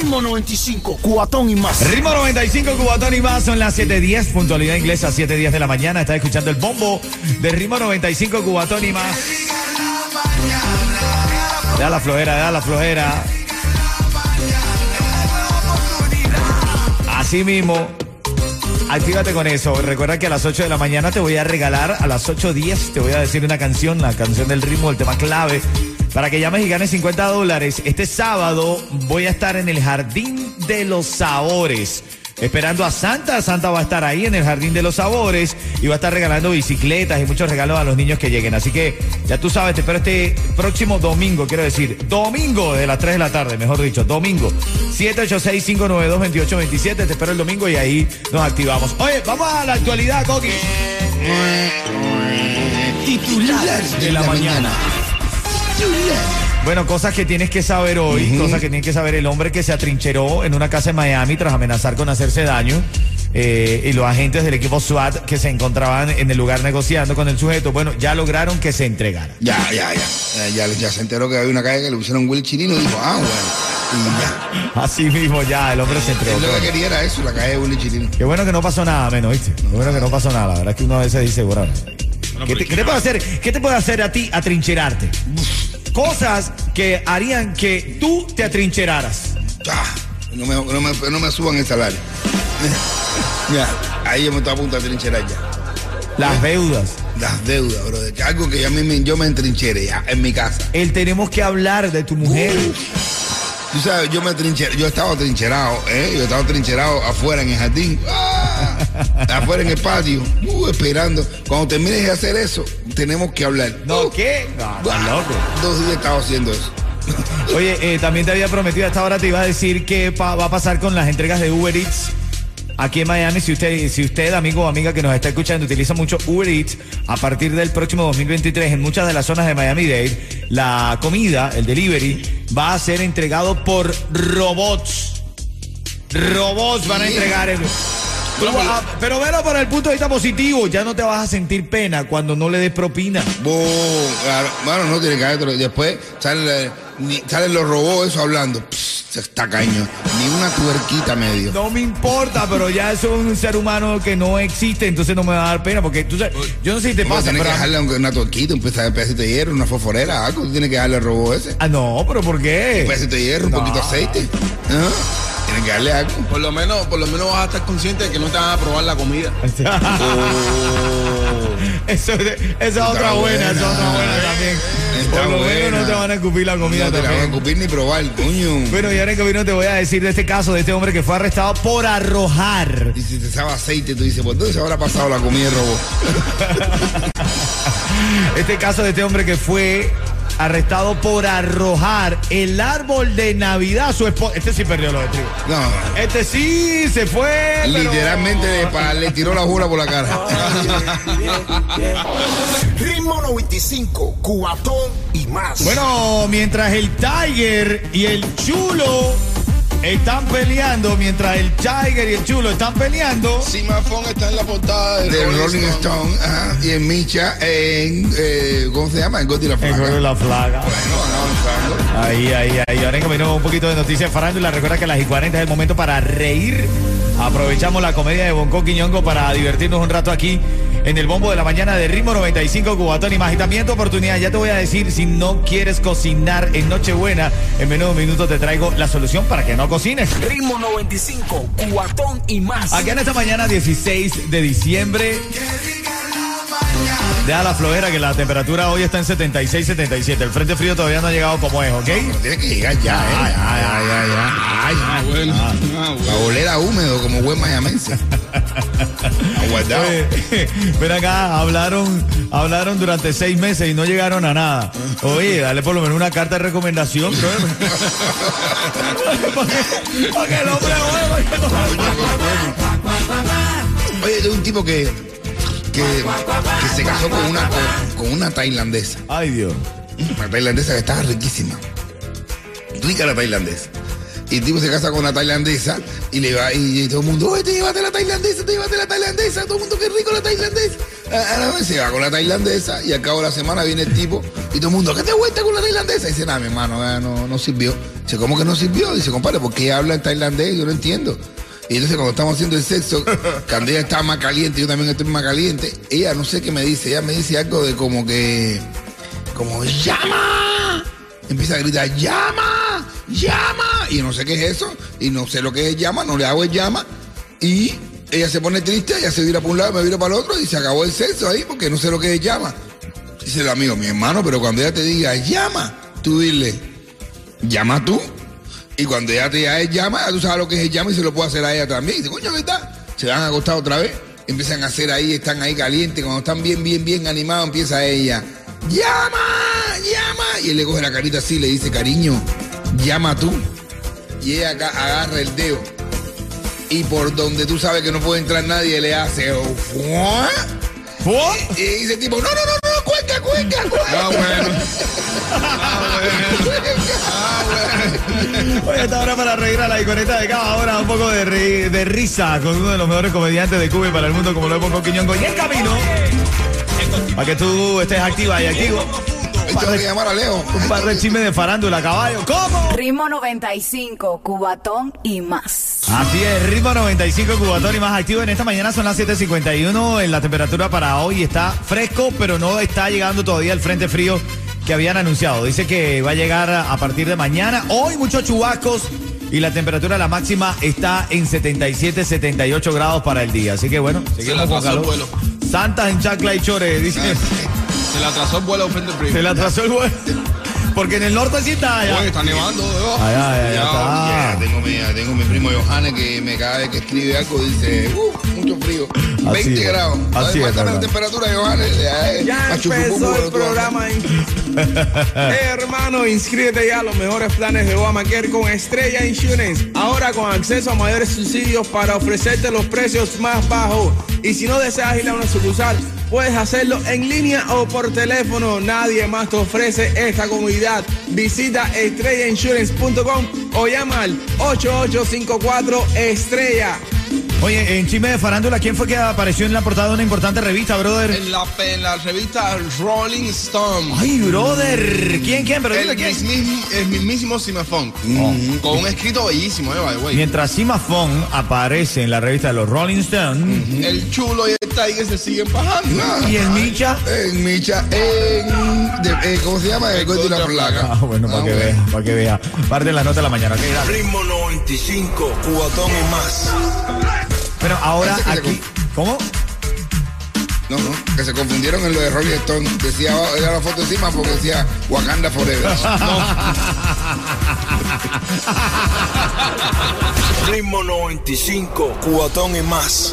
Ritmo 95, cuatón y más. Ritmo 95, Cubatón y más. Son las 7.10, puntualidad inglesa, 7.10 de la mañana. Estás escuchando el bombo de Ritmo 95, Cubatón y más. Da la flojera, da la flojera. Así mismo. Actívate con eso. Recuerda que a las 8 de la mañana te voy a regalar, a las 8.10 te voy a decir una canción, la canción del ritmo, el tema clave, para que llames y ganes 50 dólares. Este sábado voy a estar en el Jardín de los Sabores. Esperando a Santa, Santa va a estar ahí en el Jardín de los Sabores y va a estar regalando bicicletas y muchos regalos a los niños que lleguen. Así que ya tú sabes, te espero este próximo domingo, quiero decir, domingo de las 3 de la tarde, mejor dicho, domingo. 786-592-2827, te espero el domingo y ahí nos activamos. Oye, vamos a la actualidad, Coqui. Titulares de la mañana. Bueno, cosas que tienes que saber hoy, cosas que tiene que saber el hombre que se atrincheró en una casa en Miami tras amenazar con hacerse daño. eh, y los agentes del equipo SWAT que se encontraban en el lugar negociando con el sujeto, bueno, ya lograron que se entregara. Ya, ya, ya. Eh, Ya, ya se enteró que había una calle que le pusieron Will Chirino y dijo, ah, bueno. Y ya. Así mismo ya, el hombre se entregó. Él lo que quería era eso, la calle de Will Chirino. Qué bueno que no pasó nada menos, ¿viste? Qué bueno que no pasó nada. La verdad es que uno a veces dice, bueno, ¿qué te, qué te puede hacer? ¿Qué te puede hacer a ti atrincherarte? Cosas que harían que tú te atrincheraras. Ah, no, me, no, me, no me suban el salario. Ya, ahí yo me estoy a punto de trincherar ya. Las deudas. Las deudas, bro. Algo que ya me, me- yo me entrinchere ya, en mi casa. El tenemos que hablar de tu mujer. Tú sabes, yo me trincher, yo estaba trincherado, ¿eh? Yo estaba trincherado afuera en el jardín, ¡ah! afuera en el patio, uh, esperando. Cuando termines de hacer eso, tenemos que hablar. ¿No qué? No, estás ah, loco. Dos días estaba haciendo eso. Oye, eh, también te había prometido a esta hora, te iba a decir qué pa- va a pasar con las entregas de Uber Eats. Aquí en Miami, si usted, si usted, amigo o amiga que nos está escuchando, utiliza mucho Uber Eats, a partir del próximo 2023, en muchas de las zonas de Miami-Dade, la comida, el delivery, va a ser entregado por robots. Robots van a entregar el... Tú vas- pero velo por el punto de vista positivo, ya no te vas a sentir pena cuando no le des propina. Claro. Bueno, no tiene que haber. Después salen, ni- salen los robots eso hablando. Pss, está caño. Ni una tuerquita medio. No me importa, pero ya es un ser humano que no existe, entonces no me va a dar pena, porque tú sabes, yo no sé si te pasa, tienes pero... que dejarle aunque una tuerquita, un peda- pedacito de hierro, una fosforera, algo. Tú tienes que darle al robot ese. Ah, no, pero ¿por Un qué? pedacito de hierro, un poquito de aceite. ¿Ah? Tienes que darle algo. Por lo menos, por lo menos vas a estar consciente de que no te van a probar la comida. Eso, es- otra buena, esa es otra buena también. Está Por lo menos no buena. te van a escupir la comida no te la van a también. escupir ni probar, coño. Bueno, y ahora en camino te voy a decir de este caso, de este hombre que fue arrestado por arrojar. Y si te sabe aceite, tú dices, ¿por dónde se habrá pasado la comida del robot? Este caso de este hombre que fue arrestado por arrojar el árbol de Navidad a su esposa. Este sí perdió lo de trigo. No, Este sí se fue. pero- literalmente de pa- le tiró la jura por la cara. Ritmo 95, cuatón y más. Bueno, mientras el Tiger y el Chulo están peleando, mientras el Tiger y el Chulo están peleando. Simafón está en la portada del De Rolling Stone, ajá, y en Micha, en, eh, ¿cómo se llama? En Gotti la El Flaca. juego de la flaga. Bueno, van avanzando. Ahí, ahí, ahí. Ahora camino un poquito de noticias farándula. Recuerda que a las y 40 es el momento para reír. Aprovechamos la comedia de Bonco Quiñongo para divertirnos un rato aquí en el bombo de la mañana de Ritmo 95 Cubatón y más. Y también tu oportunidad, ya te voy a decir, si no quieres cocinar en Nochebuena, en menos de un minuto te traigo la solución para que no cocines. Ritmo 95, cuatón y más. Aquí en esta mañana 16 de diciembre. Deja la flojera que la temperatura hoy está en 76, 77. El frente frío todavía no ha llegado como es, ¿ok? Pero tiene que llegar ya, ¿eh? Ay, ay, ay, ay, ay. Ay, Ah, bueno. Ah, a bueno. oler a húmedo como buen mayamense. Aguardado. Oye, ven acá, hablaron, hablaron durante seis meses y no llegaron a nada. Oye, dale por lo menos una carta de recomendación, bro. para, que, para que el hombre. Oye, de un tipo que, que, que se casó con una, con, una tailandesa. Ay, Dios. Una tailandesa que estaba riquísima. Rica la tailandesa. Y el tipo se casa con una tailandesa y le va y, y todo el mundo, oye, te llevaste la tailandesa, te llevaste la tailandesa, todo el mundo, qué rico la tailandesa. Ah, no, se va con la tailandesa y al cabo de la semana viene el tipo y todo el mundo, ¿qué te vuelta con la tailandesa? Y dice, nada, mi hermano, ah, no, no sirvió. Dice, ¿cómo que no sirvió? Dice, compadre, ¿por qué habla en tailandés? Yo no entiendo. Y entonces cuando estamos haciendo el sexo, cuando ella está más caliente, yo también estoy más caliente, ella no sé qué me dice, ella me dice algo de como que, como llama. Empieza a gritar, llama, llama. Y no sé qué es eso, y no sé lo que es llama, no le hago el llama. Y ella se pone triste, ella se vira para un lado, me vira para el otro, y se acabó el sexo ahí, porque no sé lo que es llama. Dice el amigo, mi hermano, pero cuando ella te diga, llama, tú dile, llama tú. Y cuando ella te "Eh, llama, ya tú sabes lo que es el llama y se lo puede hacer a ella también. Y dice, coño, ¿verdad? Se van a acostar otra vez, empiezan a hacer ahí, están ahí calientes. Cuando están bien, bien, bien animados, empieza ella, llama, llama. Y él le coge la carita así y le dice, cariño, llama tú. Y ella acá agarra el dedo. Y por donde tú sabes que no puede entrar nadie, le hace. ¿Fua? Y dice tipo, no, no, no, cuenca, cuenca. Ah, bueno. Ah, bueno. Oye, esta hora para reír a la iconeta de cada hora, un poco de, ri- de risa con uno de los mejores comediantes de Cuba y para el mundo, como lo es Ponco Quiñongo. Y en camino, para que tú estés activa y activo, Llamar a Leo. un par de chismes de farándula, caballo. ¿Cómo? Ritmo 95, Cubatón y más. Así es, ritmo 95 Cubatón y más activo en esta mañana son las 7.51. En la temperatura para hoy está fresco, pero no está llegando todavía el frente frío que habían anunciado. Dice que va a llegar a partir de mañana. Hoy muchos chubascos y la temperatura la máxima está en 77, 78 grados para el día. Así que bueno, seguimos con calor. vuelo. Santas en Chacla y Chore, dice. Se le atrasó el vuelo frente frío. Se le atrasó el vuelo. Porque en el norte sí está allá. Oye, está nevando debajo. Ay, ay, ay, Ya, está. Ya, tengo, mi, tengo mi primo Johannes que me cada vez que escribe algo dice, uh, mucho frío, 20 es, grados. así es, la temperatura, Johannes. Ya, Ya machucupucu, empezó el otro. programa. Eh, hermano, inscríbete ya a los mejores planes de Obamacare con Estrella Insurance. Ahora con acceso a mayores subsidios para ofrecerte los precios más bajos. Y si no deseas ir a una sucursal, puedes hacerlo en línea o por teléfono. Nadie más te ofrece esta comodidad. Visita estrellainsurance.com o llama al 8854 Estrella. Oye, en chisme de farándula, ¿quién fue que apareció en la portada de una importante revista, brother? En la, en la revista Rolling Stone. Ay, brother. ¿Quién, quién? Pero el, quién. mismi- el mismísimo Simafón. Con un escrito bellísimo, eh, by the way. Mientras Sima Fong aparece en la revista de los Rolling Stones El chulo y el Tiger se siguen bajando. y el Micha. En Micha, en. de- eh, ¿Cómo se llama? El de una placa. Ah, bueno, para que vea, para que vea. Parte de la nota de la mañana. ok, dale. Ritmo 95, cuatón y más. Bueno, ahora que aquí. ¿Cómo? No, no, que se confundieron en lo de Rolling Stone. Decía, abajo, era la foto encima porque decía Wakanda Forever. Ritmo 95, cuatón y más.